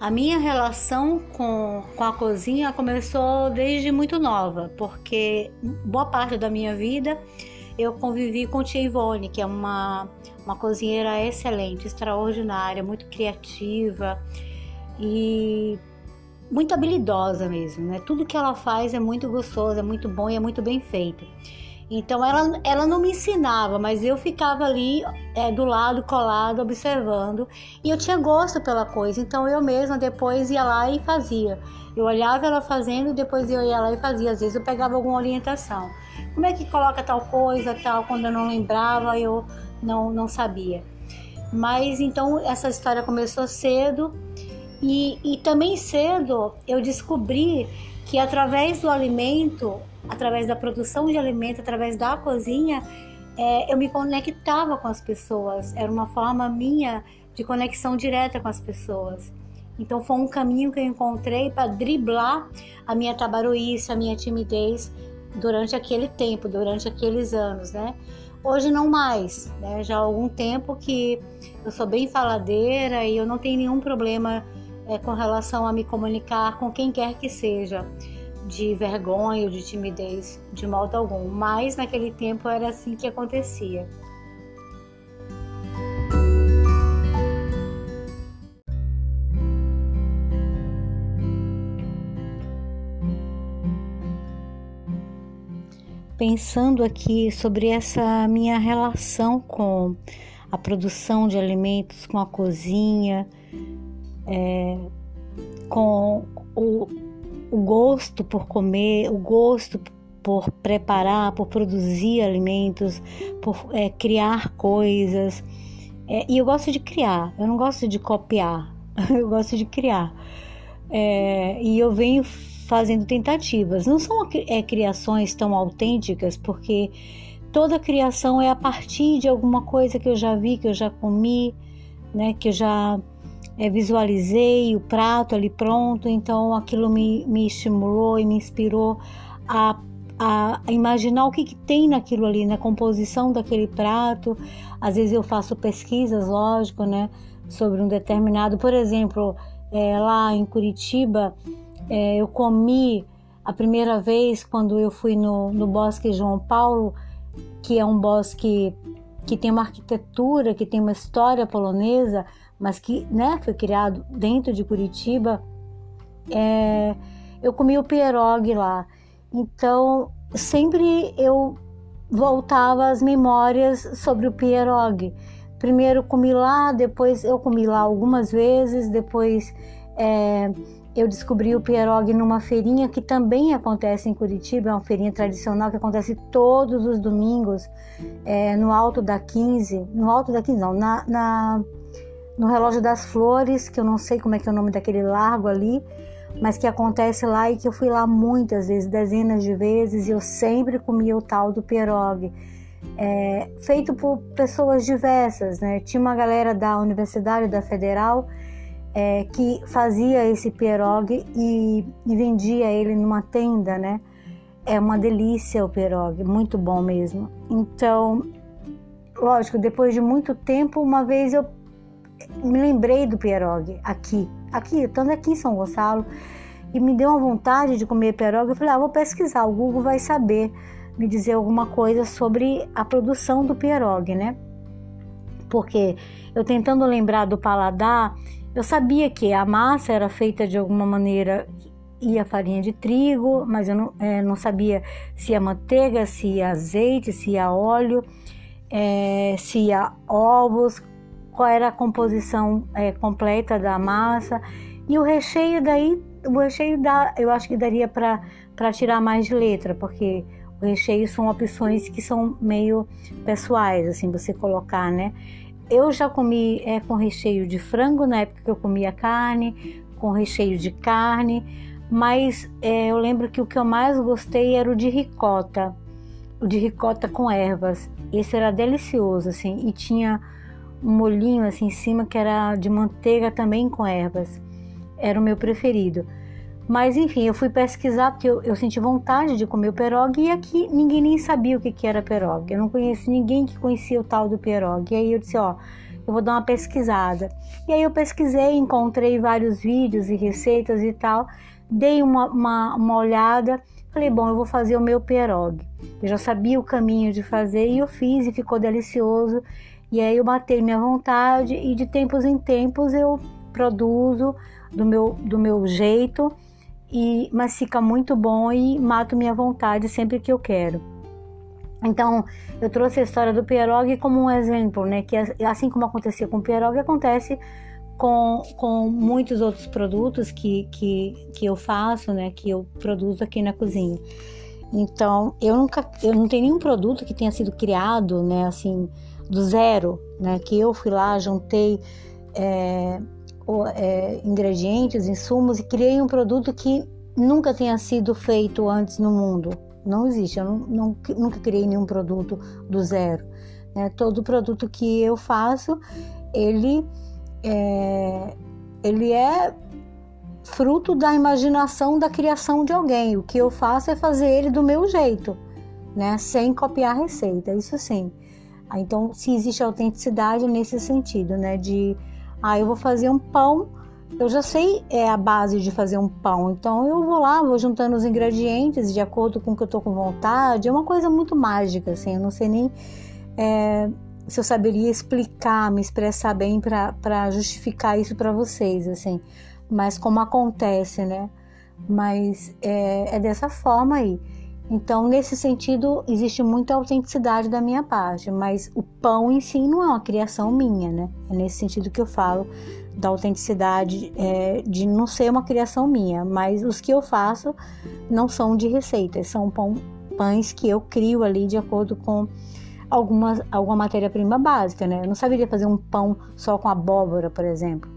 A minha relação com, com a cozinha começou desde muito nova, porque boa parte da minha vida eu convivi com tia Ivone, que é uma, uma cozinheira excelente, extraordinária, muito criativa e muito habilidosa mesmo, né? Tudo que ela faz é muito gostoso, é muito bom e é muito bem feito. Então ela, ela não me ensinava, mas eu ficava ali é, do lado, colado, observando. E eu tinha gosto pela coisa, então eu mesma depois ia lá e fazia. Eu olhava ela fazendo depois eu ia lá e fazia. Às vezes eu pegava alguma orientação. Como é que coloca tal coisa, tal, quando eu não lembrava, eu não, não sabia. Mas então essa história começou cedo e, e também cedo eu descobri que através do alimento através da produção de alimento, através da cozinha, é, eu me conectava com as pessoas. Era uma forma minha de conexão direta com as pessoas. Então foi um caminho que eu encontrei para driblar a minha tabaruíce, a minha timidez durante aquele tempo, durante aqueles anos, né? Hoje não mais, né? Já há algum tempo que eu sou bem faladeira e eu não tenho nenhum problema é, com relação a me comunicar com quem quer que seja de vergonha ou de timidez, de modo algum, mas naquele tempo era assim que acontecia. Pensando aqui sobre essa minha relação com a produção de alimentos, com a cozinha, é, com o, o gosto por comer, o gosto por preparar, por produzir alimentos, por é, criar coisas. É, e eu gosto de criar, eu não gosto de copiar, eu gosto de criar. É, e eu venho fazendo tentativas. Não são é, criações tão autênticas, porque toda criação é a partir de alguma coisa que eu já vi, que eu já comi, né, que eu já é, visualizei o prato ali pronto, então aquilo me, me estimulou e me inspirou a, a, imaginar o que, que, tem naquilo ali, na composição daquele prato. Às vezes eu faço pesquisas, lógico, né, sobre um determinado, por exemplo, é, lá em Curitiba, é, eu comi a primeira vez quando eu fui no, no Bosque João Paulo, que é um bosque que tem uma arquitetura, que tem uma história polonesa, mas que né, foi criado dentro de Curitiba, é, eu comi o pierogi lá. Então, sempre eu voltava às memórias sobre o pierogi. Primeiro comi lá, depois eu comi lá algumas vezes, depois é, eu descobri o pierogi numa feirinha que também acontece em Curitiba, é uma feirinha tradicional que acontece todos os domingos é, no alto da 15, no alto da 15 não, na, na no Relógio das Flores, que eu não sei como é que é o nome daquele largo ali, mas que acontece lá e que eu fui lá muitas vezes, dezenas de vezes, e eu sempre comia o tal do pierogi. É, feito por pessoas diversas, né? Tinha uma galera da Universidade da Federal é, que fazia esse pierogi e, e, vendia ele numa tenda, né? É uma delícia o pierogi, muito bom mesmo. Então, lógico, depois de muito tempo, uma vez eu me lembrei do pierogi aqui, aqui, estando aqui em São Gonçalo, e me deu uma vontade de comer pierogi. Eu falei, ah, vou pesquisar, o Google vai saber me dizer alguma coisa sobre a produção do pierogi, né? Porque eu tentando lembrar do paladar, eu sabia que a massa era feita de alguma maneira ia farinha de trigo, mas eu não, é, não sabia se ia manteiga, se ia azeite, se ia óleo, é, se ia ovos, qual era a composição é, completa da massa. E o recheio daí o recheio dá, eu acho que daria para tirar mais de letra porque o recheio são opções que são meio pessoais assim você colocar né? Eu já comi é, com recheio de frango na época que eu comia carne com recheio de carne mas é, eu lembro que o que eu mais gostei era o de ricota o de ricota com ervas. Esse era delicioso assim e tinha um molhinho assim em cima que era de manteiga também com ervas. Era o meu preferido. Mas enfim, eu fui pesquisar porque eu, eu senti vontade de comer o pierogi e aqui ninguém nem sabia o que, que era pierogi. Eu não conheço ninguém que conhecia o tal do pierogi. E aí eu disse, ó, eu vou dar uma pesquisada. E aí eu pesquisei, encontrei vários vídeos e receitas e tal, dei uma, uma, uma olhada, falei, bom, eu vou fazer o meu pierogi. Eu já sabia o caminho de fazer e eu fiz e ficou delicioso. E aí eu matei minha vontade e de tempos em tempos eu produzo do meu, do meu jeito, e mas fica muito bom e mato minha vontade sempre que eu quero. Então, eu trouxe a história do pierogi como um exemplo, né? Que assim como acontecia com o pierogi, acontece com, com muitos outros produtos que, que, que eu faço, né? Que eu produzo aqui na cozinha. Então, eu nunca, eu não tenho nenhum produto que tenha sido criado, né? Assim, do zero, né? Que eu fui lá, juntei é, é, ingredientes, insumos e criei um produto que nunca tenha sido feito antes no mundo. Não existe, eu não, não, nunca criei nenhum produto do zero. Né? Todo produto que eu faço, ele é, ele é fruto da imaginação, da criação de alguém. O que eu faço é fazer ele do meu jeito, né? sem copiar a receita, isso sim. Então, se existe autenticidade nesse sentido, né? De ah, eu vou fazer um pão, eu já sei é a base de fazer um pão, então eu vou lá, vou juntando os ingredientes de acordo com o que eu tô com vontade. É uma coisa muito mágica, assim, eu não sei nem é, se eu saberia explicar, me expressar bem para justificar isso para vocês, assim, mas como acontece, né? Mas é, é dessa forma aí. Então, nesse sentido, existe muita autenticidade da minha parte, mas o pão em si não é uma criação minha, né? É nesse sentido que eu falo da autenticidade é, de não ser uma criação minha, mas os que eu faço não são de receitas, são pão, pães que eu crio ali de acordo com alguma, alguma matéria-prima básica, né? Eu não saberia fazer um pão só com abóbora, por exemplo.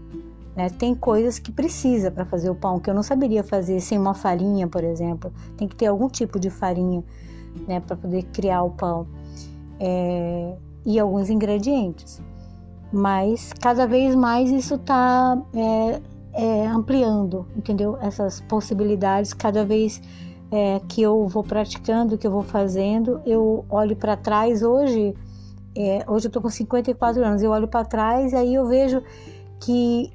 Né? Tem coisas que precisa para fazer o pão que eu não saberia fazer sem uma farinha, por exemplo. Tem que ter algum tipo de farinha né, para poder criar o pão é, e alguns ingredientes. Mas cada vez mais isso está é, é, ampliando, entendeu? Essas possibilidades cada vez é, que eu vou praticando, que eu vou fazendo, eu olho para trás hoje. É, hoje eu estou com 54 anos, eu olho para trás e aí eu vejo que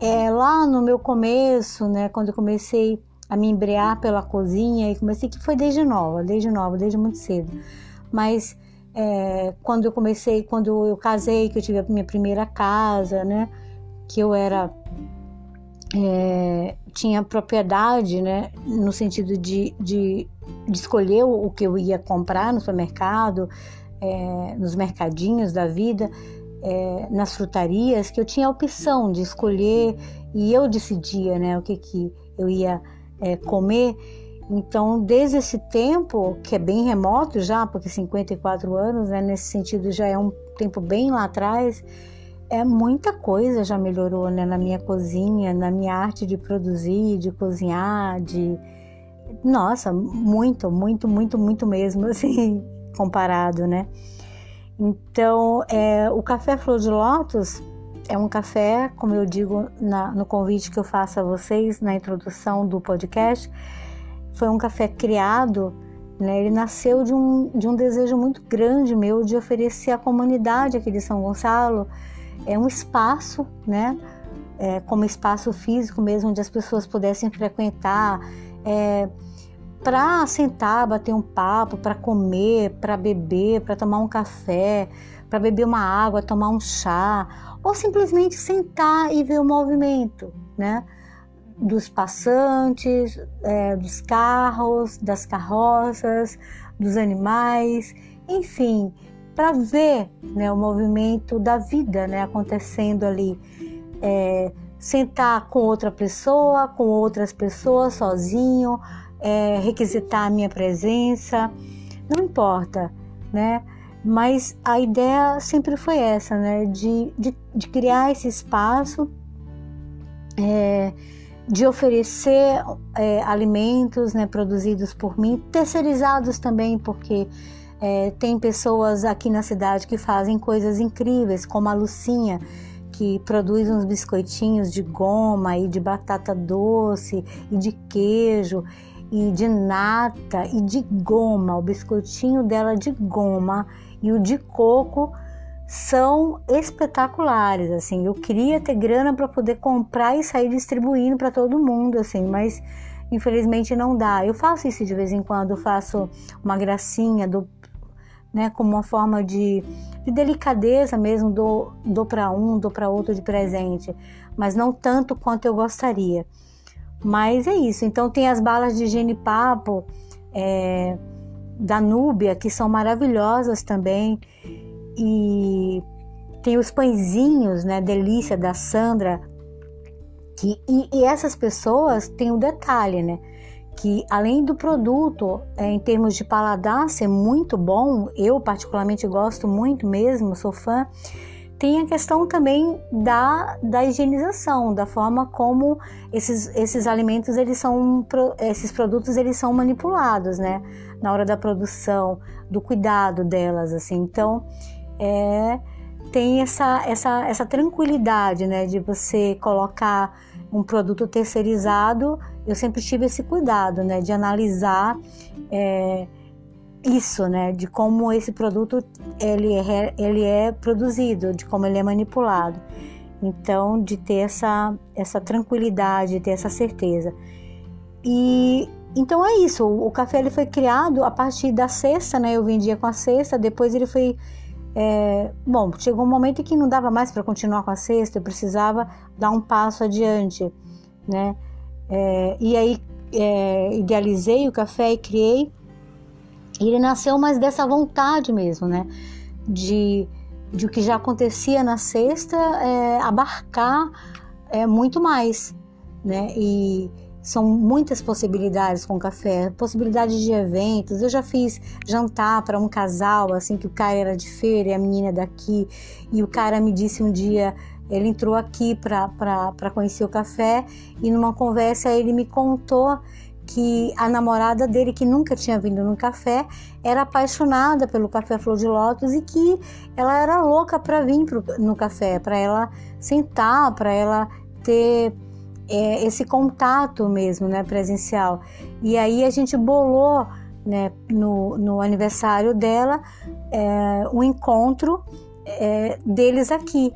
é, lá no meu começo, né, quando eu comecei a me embrear pela cozinha e comecei que foi desde nova, desde nova, desde muito cedo. Mas é, quando eu comecei, quando eu casei, que eu tive a minha primeira casa, né, que eu era é, tinha propriedade, né, no sentido de, de, de, escolher o que eu ia comprar no supermercado, é, nos mercadinhos da vida é, nas frutarias que eu tinha a opção de escolher e eu decidia né, o que, que eu ia é, comer. Então, desde esse tempo, que é bem remoto já, porque 54 anos, né, nesse sentido já é um tempo bem lá atrás, é muita coisa já melhorou né, na minha cozinha, na minha arte de produzir, de cozinhar, de. Nossa, muito, muito, muito, muito mesmo, assim, comparado, né? Então, é, o café Flor de Lótus é um café, como eu digo na, no convite que eu faço a vocês na introdução do podcast, foi um café criado, né, ele nasceu de um, de um desejo muito grande meu de oferecer à comunidade aqui de São Gonçalo é um espaço, né, é, como espaço físico mesmo, onde as pessoas pudessem frequentar, é, para sentar, bater um papo, para comer, para beber, para tomar um café, para beber uma água, tomar um chá, ou simplesmente sentar e ver o movimento, né? Dos passantes, é, dos carros, das carroças, dos animais, enfim, para ver né, o movimento da vida né, acontecendo ali. É, sentar com outra pessoa, com outras pessoas, sozinho, é, requisitar a minha presença, não importa, né? Mas a ideia sempre foi essa, né? De, de, de criar esse espaço, é, de oferecer é, alimentos né, produzidos por mim, terceirizados também, porque é, tem pessoas aqui na cidade que fazem coisas incríveis, como a Lucinha, que produz uns biscoitinhos de goma e de batata doce e de queijo e de nata e de goma, o biscoitinho dela de goma e o de coco são espetaculares, assim. Eu queria ter grana para poder comprar e sair distribuindo para todo mundo, assim, mas infelizmente não dá. Eu faço isso de vez em quando, faço uma gracinha, do, né, como uma forma de, de delicadeza mesmo, dou, dou para um, dou para outro de presente, mas não tanto quanto eu gostaria. Mas é isso. Então tem as balas de genipapo é, da Núbia que são maravilhosas também e tem os pãezinhos, né, delícia da Sandra. Que, e, e essas pessoas têm um detalhe, né? que além do produto, é, em termos de paladar, ser muito bom, eu particularmente gosto muito mesmo, sou fã, tem a questão também da, da higienização, da forma como esses, esses alimentos, eles são, esses produtos, eles são manipulados, né? Na hora da produção, do cuidado delas, assim. Então, é, tem essa, essa, essa tranquilidade, né? De você colocar um produto terceirizado eu sempre tive esse cuidado, né, de analisar é, isso, né, de como esse produto ele é, ele é produzido, de como ele é manipulado. Então, de ter essa, essa tranquilidade, de ter essa certeza. E então é isso. O café ele foi criado a partir da cesta, né? Eu vendia com a cesta. Depois ele foi é, bom. Chegou um momento em que não dava mais para continuar com a cesta. Eu precisava dar um passo adiante, né? É, e aí é, idealizei o café e criei. E ele nasceu mais dessa vontade mesmo, né? De, de o que já acontecia na sexta é, abarcar é, muito mais, né? E são muitas possibilidades com café, possibilidades de eventos. Eu já fiz jantar para um casal, assim, que o cara era de feira e a menina daqui, e o cara me disse um dia ele entrou aqui para conhecer o café e numa conversa ele me contou que a namorada dele, que nunca tinha vindo no café, era apaixonada pelo café Flor de Lótus e que ela era louca para vir pro, no café, para ela sentar, para ela ter é, esse contato mesmo, né, presencial. E aí a gente bolou, né, no, no aniversário dela, é, um encontro é, deles aqui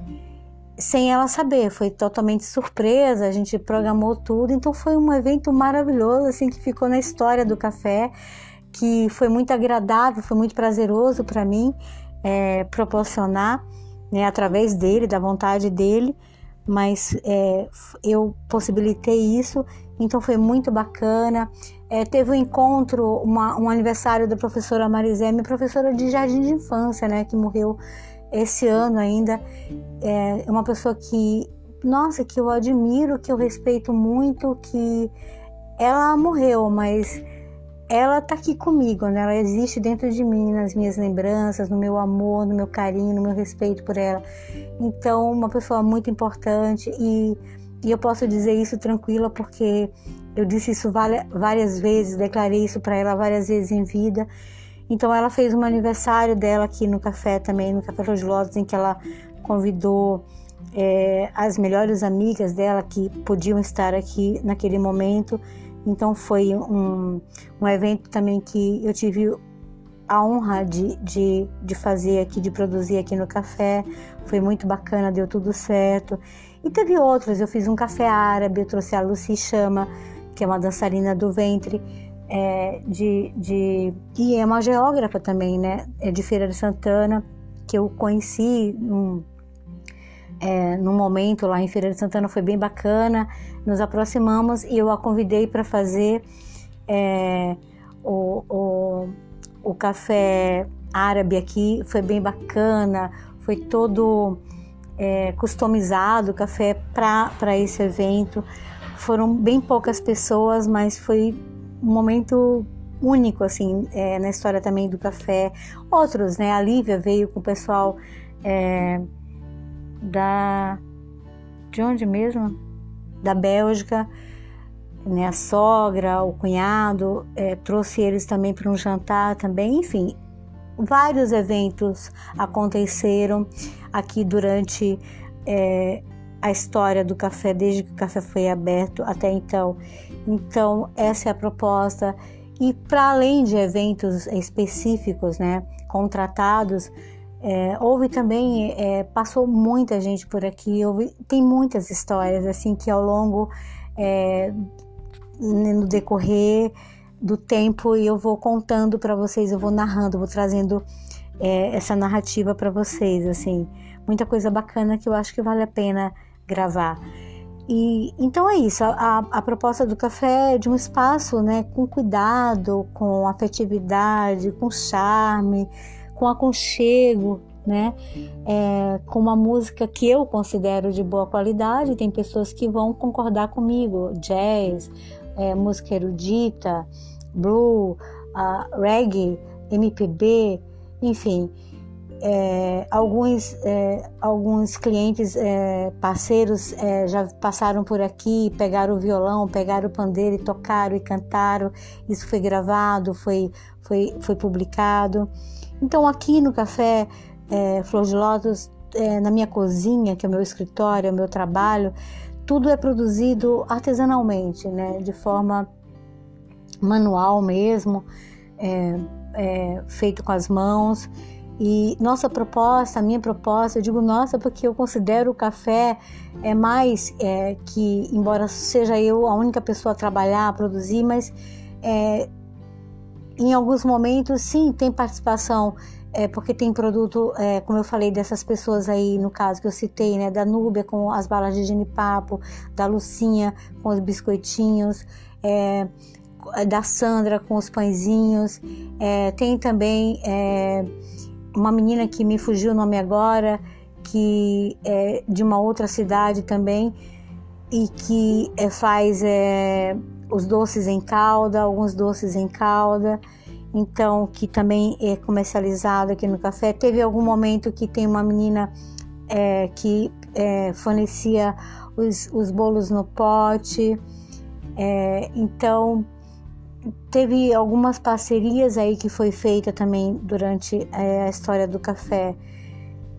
sem ela saber, foi totalmente surpresa, a gente programou tudo, então foi um evento maravilhoso, assim, que ficou na história do café, que foi muito agradável, foi muito prazeroso para mim é, proporcionar, né, através dele, da vontade dele, mas é, eu possibilitei isso, então foi muito bacana. É, teve um encontro, uma, um aniversário da professora Marizé, minha professora de jardim de infância, né, que morreu esse ano ainda. É uma pessoa que, nossa, que eu admiro, que eu respeito muito, que ela morreu, mas ela tá aqui comigo, né? Ela existe dentro de mim, nas minhas lembranças, no meu amor, no meu carinho, no meu respeito por ela. Então, uma pessoa muito importante e, e eu posso dizer isso tranquila porque eu disse isso várias vezes, declarei isso para ela várias vezes em vida então ela fez um aniversário dela aqui no café também, no Café Flor de Lótus, em que ela convidou é, as melhores amigas dela que podiam estar aqui naquele momento. Então foi um, um evento também que eu tive a honra de, de, de fazer aqui, de produzir aqui no café. Foi muito bacana, deu tudo certo. E teve outros, eu fiz um café árabe, eu trouxe a Lucy Chama, que é uma dançarina do ventre, é, de, de. E é uma geógrafa também, né? É de Feira de Santana, que eu conheci num, é, num momento lá em Feira de Santana, foi bem bacana. Nos aproximamos e eu a convidei para fazer é, o, o, o café árabe aqui, foi bem bacana, foi todo é, customizado o café para esse evento. Foram bem poucas pessoas, mas foi um momento único assim é, na história também do café. Outros, né? A Lívia veio com o pessoal é, da de onde mesmo? Da Bélgica, né? A sogra, o cunhado é, trouxe eles também para um jantar também. Enfim, vários eventos aconteceram aqui durante é, a história do café desde que o café foi aberto até então. Então, essa é a proposta. E para além de eventos específicos, né, contratados, É, houve também, é, passou muita gente por aqui, houve, tem muitas histórias assim que ao longo é, no decorrer do tempo eu vou contando para vocês, eu vou narrando, vou trazendo é, essa narrativa para vocês, assim, muita coisa bacana que eu acho que vale a pena gravar. E então é isso. A, a, proposta do café é de um espaço, né, com cuidado, com afetividade, com charme, com aconchego, né, é, com uma música que eu considero de boa qualidade. Tem pessoas que vão concordar comigo, jazz, é, música erudita, blue, uh, reggae, MPB, enfim é, alguns, é, alguns clientes é, parceiros é, já passaram por aqui, pegaram o violão, pegaram o pandeiro e tocaram e cantaram. Isso foi gravado, foi, foi, foi publicado. Então, aqui no Café é, Flor de Lótus, é, na minha cozinha, que é o meu escritório, é o meu trabalho, tudo é produzido artesanalmente, né, de forma manual mesmo, feito com as mãos. E nossa proposta, a minha proposta, eu digo nossa porque eu considero o café é mais é, que, embora seja eu a única pessoa a trabalhar, a produzir, mas é, em alguns momentos sim tem participação, é, porque tem produto, é, como eu falei, dessas pessoas aí, no caso que eu citei, né, da Núbia com as balas de genipapo, da Lucinha com os biscoitinhos, é, da Sandra com os pãezinhos, é, tem também uma menina que me fugiu o nome agora, que é de uma outra cidade também e que é, faz é, os doces em calda, alguns doces em calda, então que também é comercializado aqui no café. Teve algum momento que tem uma menina é, que é, fornecia os, os bolos no pote, é, então teve algumas parcerias aí que foi feita também durante é, a história do café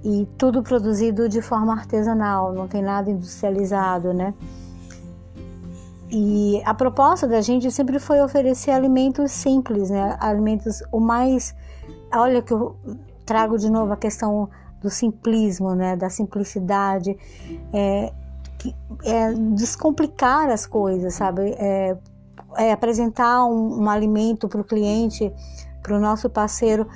e tudo produzido de forma artesanal, não tem nada industrializado, né? E a proposta da gente sempre foi oferecer alimentos simples, né? Alimentos o mais, olha que eu trago de novo a questão do simplismo, né? Da simplicidade, é, é descomplicar as coisas, sabe? É, é, apresentar um, um alimento para o cliente, para o nosso parceiro,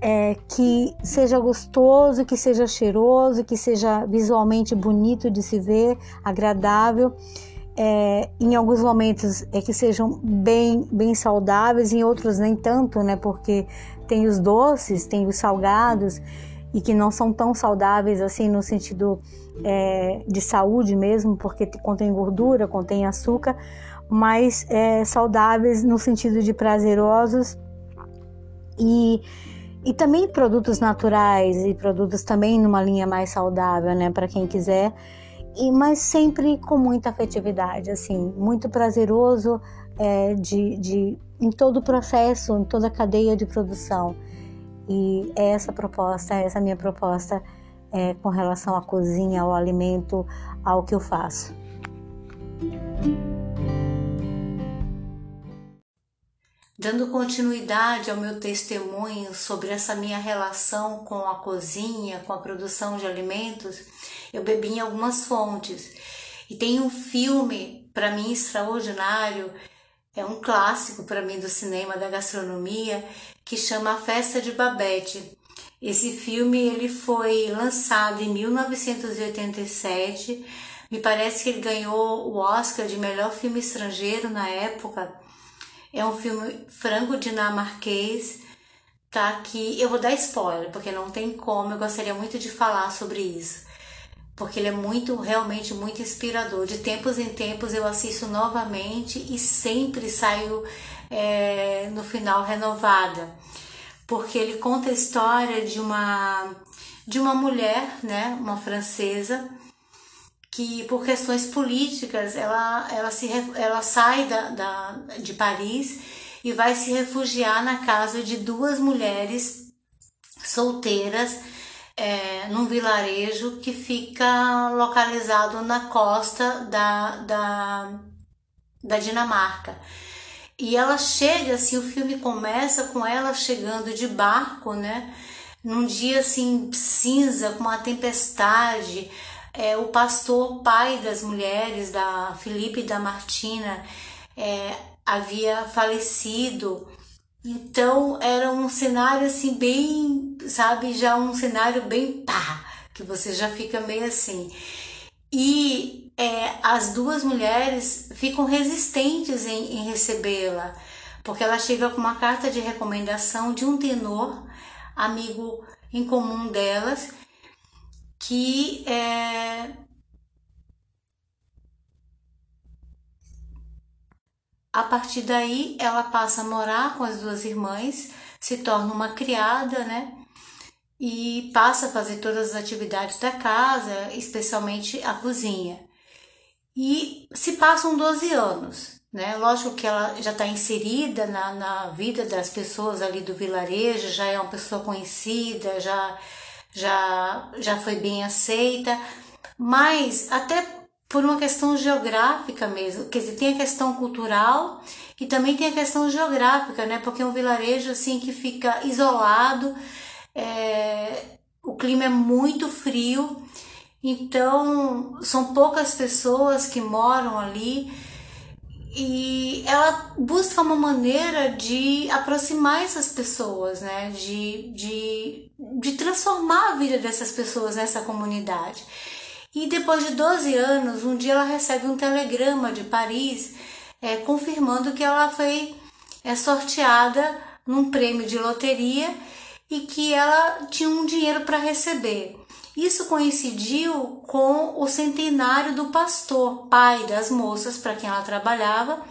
é, que seja gostoso, que seja cheiroso, que seja visualmente bonito de se ver, agradável. É, em alguns momentos é que sejam bem, bem saudáveis, em outros nem tanto, né? Porque tem os doces, tem os salgados e que não são tão saudáveis assim no sentido é, de saúde mesmo, porque contém gordura, contém açúcar, mais é, saudáveis no sentido de prazerosos e, e também produtos naturais e produtos também numa linha mais saudável, né, para quem quiser, e mas sempre com muita afetividade, assim, muito prazeroso é, de, de, em todo o processo, em toda a cadeia de produção. E é essa proposta, é essa minha proposta é, com relação à cozinha, ao alimento, ao que eu faço. Dando continuidade ao meu testemunho sobre essa minha relação com a cozinha, com a produção de alimentos, eu bebi em algumas fontes. E tem um filme, para mim, extraordinário, é um clássico para mim do cinema, da gastronomia, que chama A Festa de Babette. Esse filme ele foi lançado em 1987. Me parece que ele ganhou o Oscar de melhor filme estrangeiro na época é um filme franco-dinamarquês, tá? Que eu vou dar spoiler, porque não tem como, eu gostaria muito de falar sobre isso. Porque ele é muito, realmente muito inspirador. De tempos em tempos eu assisto novamente e sempre saio é, no final renovada. Porque ele conta a história de uma, de uma mulher, né? Uma francesa, que por questões políticas ela, ela, se, ela sai da, da, de Paris e vai se refugiar na casa de duas mulheres solteiras é, num vilarejo que fica localizado na costa da, da, da Dinamarca. E ela chega, assim, o filme começa com ela chegando de barco, né? num dia assim cinza, com uma tempestade, é, o pastor, pai das mulheres, da Felipe e da Martina, é, havia falecido. Então era um cenário assim bem, sabe, já um cenário bem pá, que você já fica meio assim. E é, as duas mulheres ficam resistentes em, em recebê-la, porque ela chega com uma carta de recomendação de um tenor, amigo em comum delas, que é, a partir daí ela passa a morar com as duas irmãs, se torna uma criada, né? E passa a fazer todas as atividades da casa, especialmente a cozinha. E se passam 12 anos, né? Lógico que ela já está inserida na, na vida das pessoas ali do vilarejo, já é uma pessoa conhecida, já já, já foi bem aceita, mas até por uma questão geográfica mesmo, quer dizer, tem a questão cultural e também tem a questão geográfica, né? Porque é um vilarejo assim que fica isolado, é, o clima é muito frio, então são poucas pessoas que moram ali e ela busca uma maneira de aproximar essas pessoas, né? De, de, de transformar a vida dessas pessoas nessa comunidade. E depois de 12 anos, um dia ela recebe um telegrama de Paris é, confirmando que ela foi é, sorteada num prêmio de loteria e que ela tinha um dinheiro para receber. Isso coincidiu com o centenário do pastor, pai das moças para quem ela trabalhava,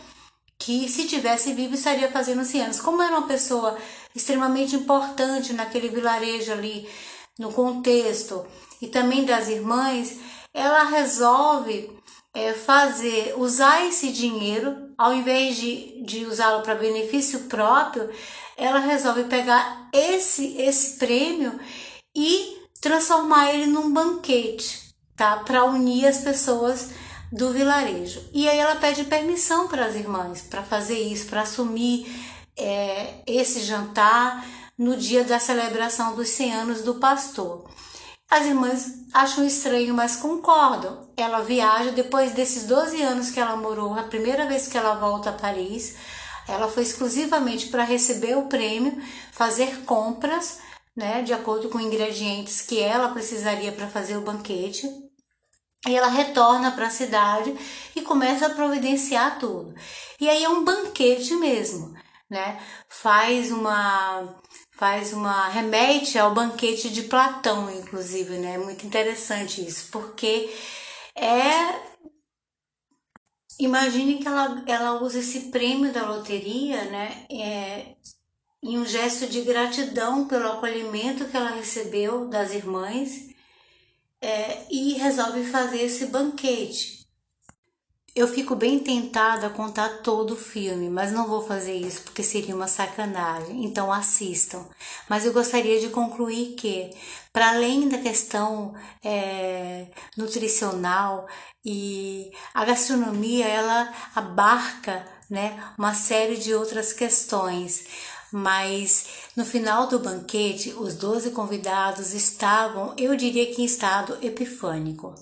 que se tivesse vivo estaria fazendo 100 anos. Como era uma pessoa extremamente importante naquele vilarejo ali, no contexto, e também das irmãs, ela resolve é, fazer, usar esse dinheiro, ao invés de, de usá-lo para benefício próprio, ela resolve pegar esse, esse prêmio e transformar ele num banquete, tá? Para unir as pessoas do vilarejo. E aí ela pede permissão para as irmãs para fazer isso, para assumir é, esse jantar no dia da celebração dos 100 anos do pastor. As irmãs acham estranho, mas concordam. Ela viaja depois desses 12 anos que ela morou, a primeira vez que ela volta a Paris, ela foi exclusivamente para receber o prêmio, fazer compras né, de acordo com ingredientes que ela precisaria para fazer o banquete. E ela retorna para a cidade e começa a providenciar tudo. E aí é um banquete mesmo, né? Faz uma faz uma remete ao banquete de Platão, inclusive, né? Muito interessante isso, porque é imagine que ela, ela usa esse prêmio da loteria, né? É, em um gesto de gratidão pelo acolhimento que ela recebeu das irmãs é, e resolve fazer esse banquete. Eu fico bem tentada a contar todo o filme, mas não vou fazer isso porque seria uma sacanagem, então assistam. Mas eu gostaria de concluir que, para além da questão é, nutricional e a gastronomia, ela abarca né, uma série de outras questões mas no final do banquete, os doze convidados estavam, eu diria que em estado epifânico.